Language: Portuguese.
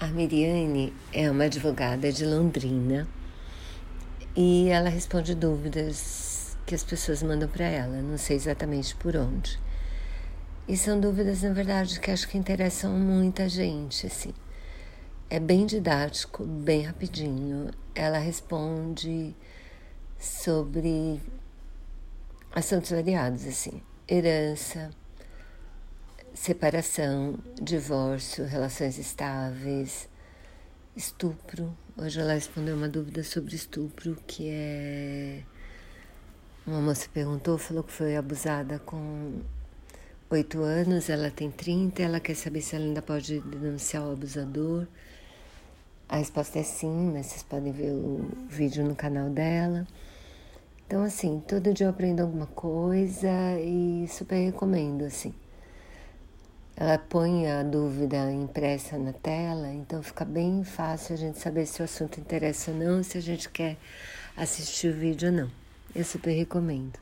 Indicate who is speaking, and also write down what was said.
Speaker 1: A Miriane é uma advogada de Londrina e ela responde dúvidas que as pessoas mandam para ela, não sei exatamente por onde. E são dúvidas, na verdade, que acho que interessam muita gente, assim. É bem didático, bem rapidinho. Ela responde sobre assuntos variados, assim. Herança, separação, divórcio, relações estáveis, estupro. Hoje ela respondeu uma dúvida sobre estupro, que é. Uma moça perguntou, falou que foi abusada com oito anos, ela tem 30, ela quer saber se ela ainda pode denunciar o abusador. A resposta é sim, mas vocês podem ver o vídeo no canal dela. Então, assim, todo dia eu aprendo alguma coisa e super recomendo, assim. Ela põe a dúvida impressa na tela, então fica bem fácil a gente saber se o assunto interessa ou não, se a gente quer assistir o vídeo ou não. Eu super recomendo.